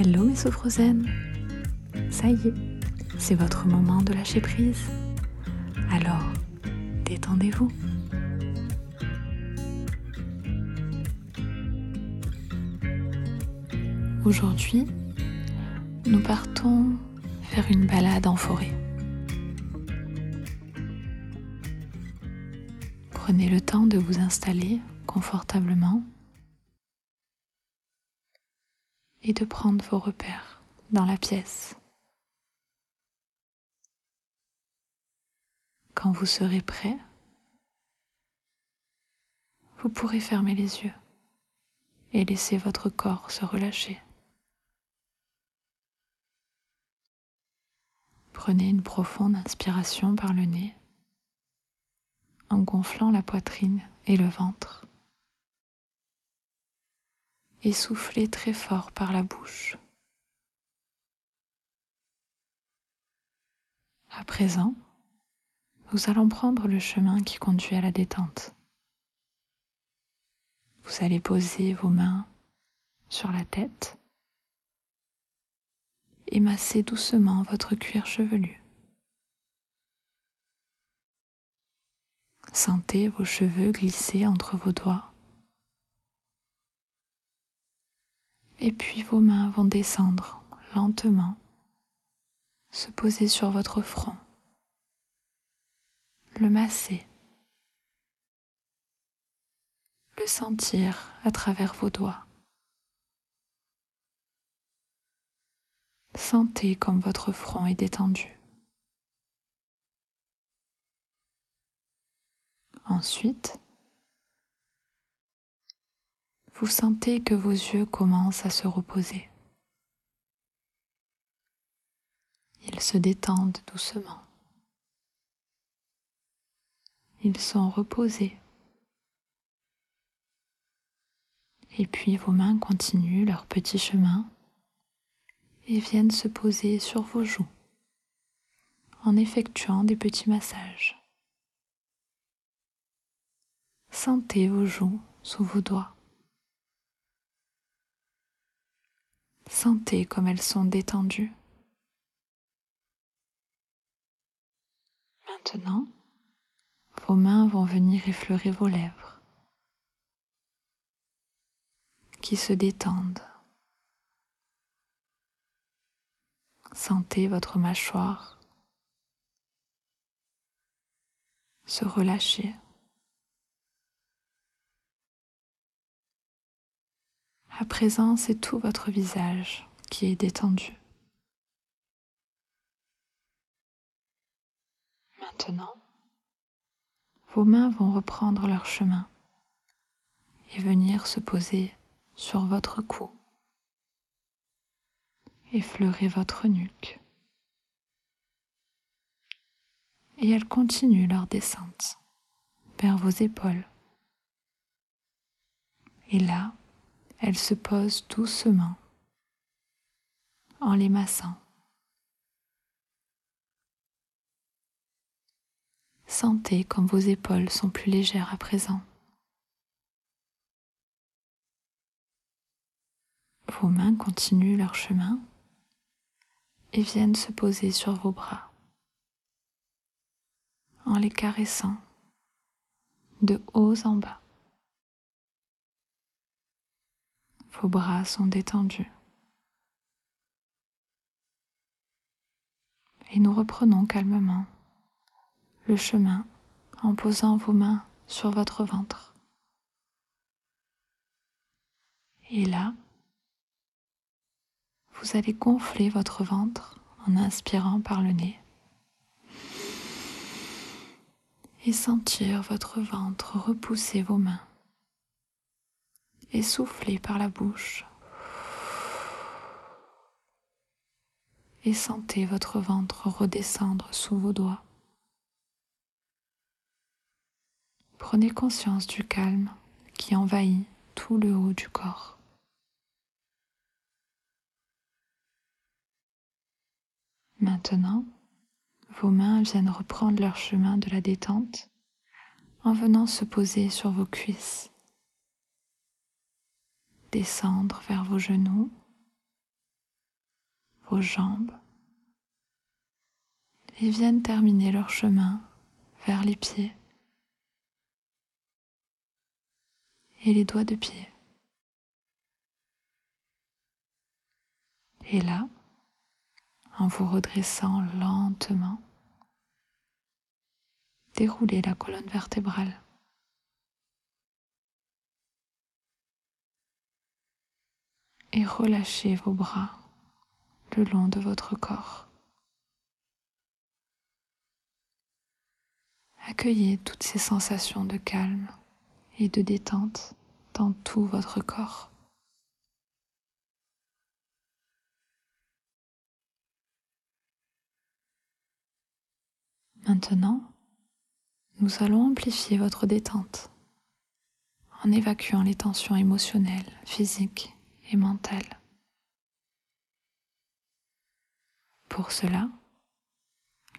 Hello mes sophrosaines Ça y est, c'est votre moment de lâcher prise. Alors, détendez-vous. Aujourd'hui, nous partons faire une balade en forêt. Prenez le temps de vous installer confortablement et de prendre vos repères dans la pièce. Quand vous serez prêt, vous pourrez fermer les yeux et laisser votre corps se relâcher. Prenez une profonde inspiration par le nez en gonflant la poitrine et le ventre et soufflez très fort par la bouche. À présent, nous allons prendre le chemin qui conduit à la détente. Vous allez poser vos mains sur la tête et masser doucement votre cuir chevelu. Sentez vos cheveux glisser entre vos doigts Et puis vos mains vont descendre lentement, se poser sur votre front, le masser, le sentir à travers vos doigts. Sentez comme votre front est détendu. Ensuite, vous sentez que vos yeux commencent à se reposer. Ils se détendent doucement. Ils sont reposés. Et puis vos mains continuent leur petit chemin et viennent se poser sur vos joues en effectuant des petits massages. Sentez vos joues sous vos doigts. Sentez comme elles sont détendues. Maintenant, vos mains vont venir effleurer vos lèvres qui se détendent. Sentez votre mâchoire se relâcher. À présent, c'est tout votre visage qui est détendu. Maintenant, vos mains vont reprendre leur chemin et venir se poser sur votre cou, effleurer votre nuque. Et elles continuent leur descente vers vos épaules. Et là, elle se pose doucement en les massant. Sentez comme vos épaules sont plus légères à présent. Vos mains continuent leur chemin et viennent se poser sur vos bras en les caressant de haut en bas. Vos bras sont détendus. Et nous reprenons calmement le chemin en posant vos mains sur votre ventre. Et là, vous allez gonfler votre ventre en inspirant par le nez et sentir votre ventre repousser vos mains et par la bouche. Et sentez votre ventre redescendre sous vos doigts. Prenez conscience du calme qui envahit tout le haut du corps. Maintenant, vos mains viennent reprendre leur chemin de la détente en venant se poser sur vos cuisses descendre vers vos genoux vos jambes et viennent terminer leur chemin vers les pieds et les doigts de pied. Et là, en vous redressant lentement, déroulez la colonne vertébrale. Et relâchez vos bras le long de votre corps. Accueillez toutes ces sensations de calme et de détente dans tout votre corps. Maintenant, nous allons amplifier votre détente en évacuant les tensions émotionnelles, physiques Pour cela,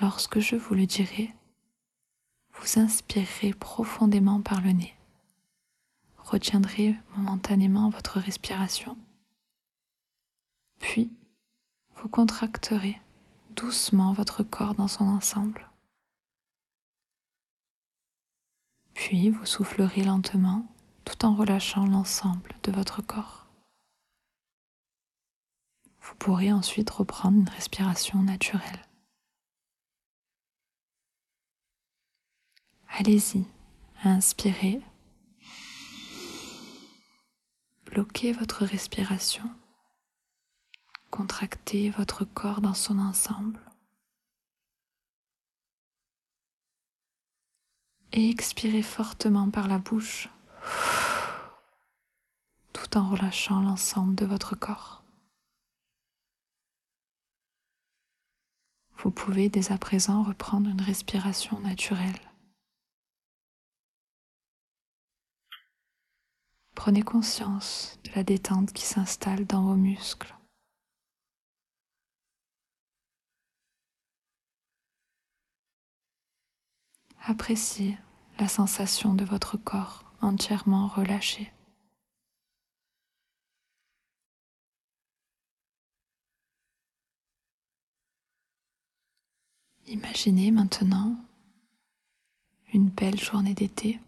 lorsque je vous le dirai, vous inspirerez profondément par le nez. Retiendrez momentanément votre respiration. Puis, vous contracterez doucement votre corps dans son ensemble. Puis, vous soufflerez lentement tout en relâchant l'ensemble de votre corps. Vous pourrez ensuite reprendre une respiration naturelle. Allez-y, inspirez. Bloquez votre respiration. Contractez votre corps dans son ensemble. Et expirez fortement par la bouche, tout en relâchant l'ensemble de votre corps. Vous pouvez dès à présent reprendre une respiration naturelle. Prenez conscience de la détente qui s'installe dans vos muscles. Appréciez la sensation de votre corps entièrement relâché. Imaginez maintenant une belle journée d'été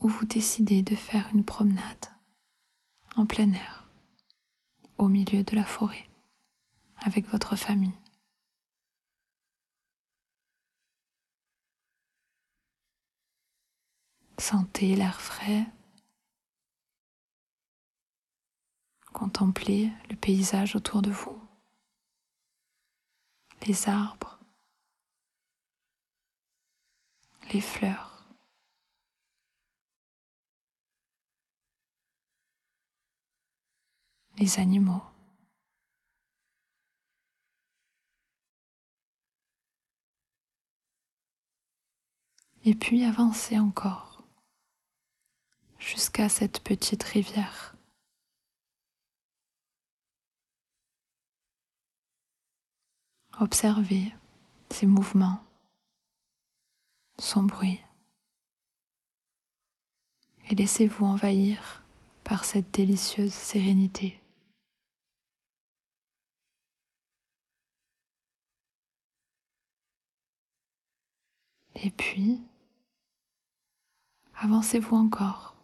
où vous décidez de faire une promenade en plein air, au milieu de la forêt, avec votre famille. Sentez l'air frais, contemplez le paysage autour de vous, les arbres, les fleurs. les animaux. Et puis avancer encore jusqu'à cette petite rivière. Observez ses mouvements, son bruit, et laissez-vous envahir par cette délicieuse sérénité. Et puis, avancez-vous encore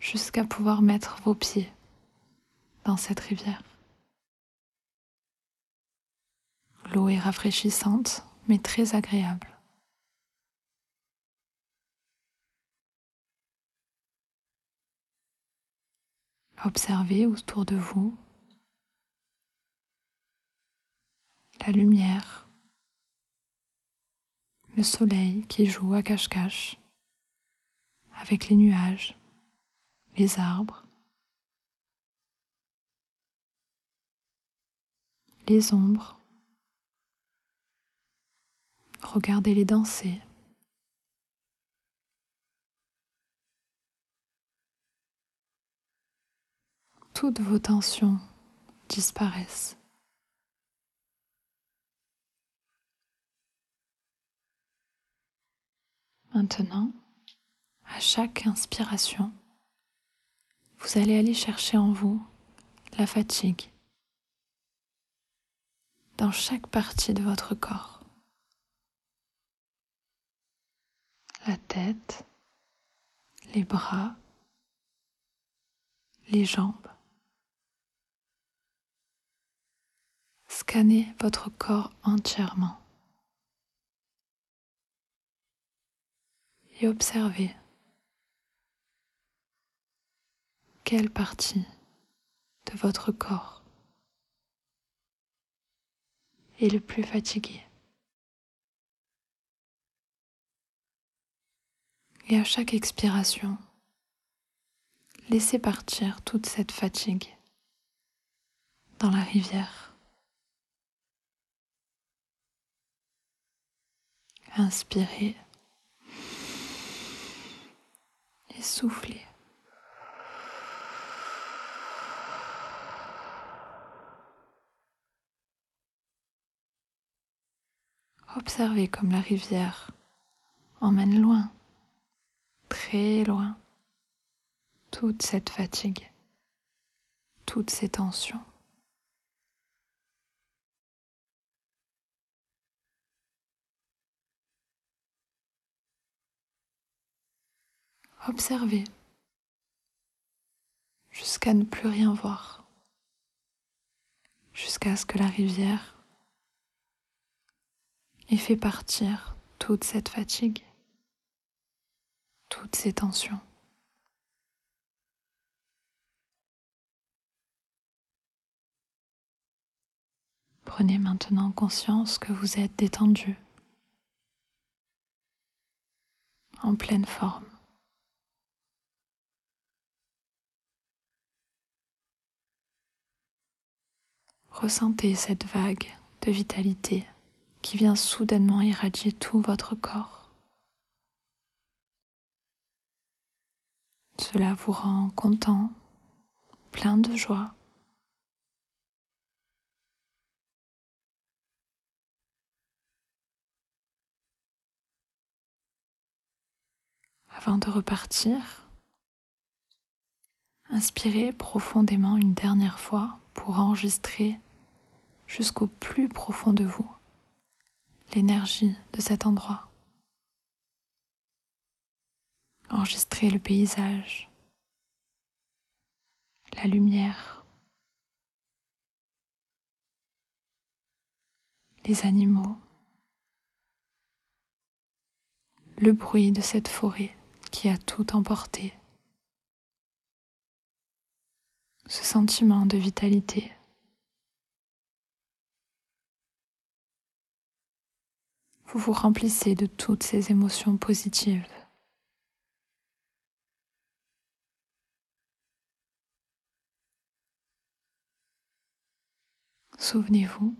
jusqu'à pouvoir mettre vos pieds dans cette rivière. L'eau est rafraîchissante mais très agréable. Observez autour de vous la lumière le soleil qui joue à cache-cache avec les nuages, les arbres, les ombres. Regardez-les danser. Toutes vos tensions disparaissent. Maintenant, à chaque inspiration, vous allez aller chercher en vous la fatigue dans chaque partie de votre corps. La tête, les bras, les jambes. Scannez votre corps entièrement et observez quelle partie de votre corps est le plus fatigué. Et à chaque expiration, laissez partir toute cette fatigue dans la rivière. Inspirez et soufflez. Observez comme la rivière emmène loin, très loin, toute cette fatigue, toutes ces tensions. Observez jusqu'à ne plus rien voir, jusqu'à ce que la rivière ait fait partir toute cette fatigue, toutes ces tensions. Prenez maintenant conscience que vous êtes détendu, en pleine forme. Ressentez cette vague de vitalité qui vient soudainement irradier tout votre corps. Cela vous rend content, plein de joie. Avant de repartir, inspirez profondément une dernière fois pour enregistrer jusqu'au plus profond de vous l'énergie de cet endroit. Enregistrez le paysage, la lumière, les animaux, le bruit de cette forêt qui a tout emporté, ce sentiment de vitalité. vous vous remplissez de toutes ces émotions positives. Souvenez-vous,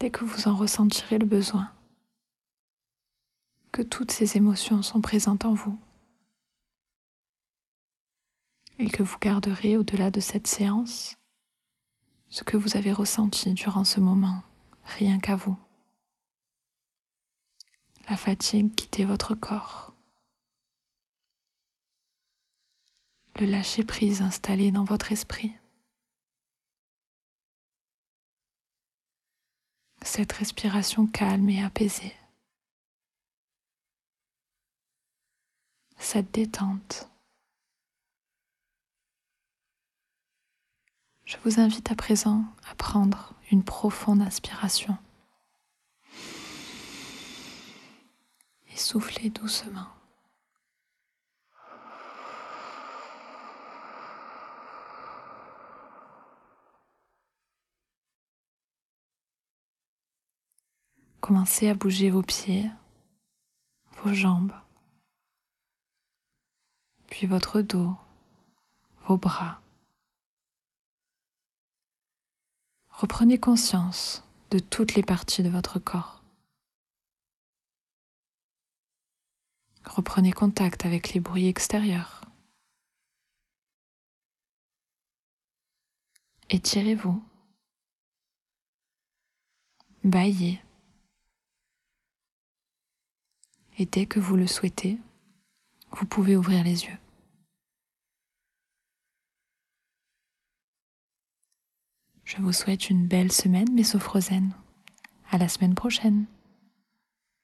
dès que vous en ressentirez le besoin, que toutes ces émotions sont présentes en vous et que vous garderez au-delà de cette séance ce que vous avez ressenti durant ce moment, rien qu'à vous. La fatigue quitter votre corps, le lâcher-prise installé dans votre esprit, cette respiration calme et apaisée, cette détente. Je vous invite à présent à prendre une profonde inspiration. et soufflez doucement. Commencez à bouger vos pieds, vos jambes, puis votre dos, vos bras. Reprenez conscience de toutes les parties de votre corps. Reprenez contact avec les bruits extérieurs. Étirez-vous. Baillez. Et dès que vous le souhaitez, vous pouvez ouvrir les yeux. Je vous souhaite une belle semaine, mes sophrosaines. À la semaine prochaine.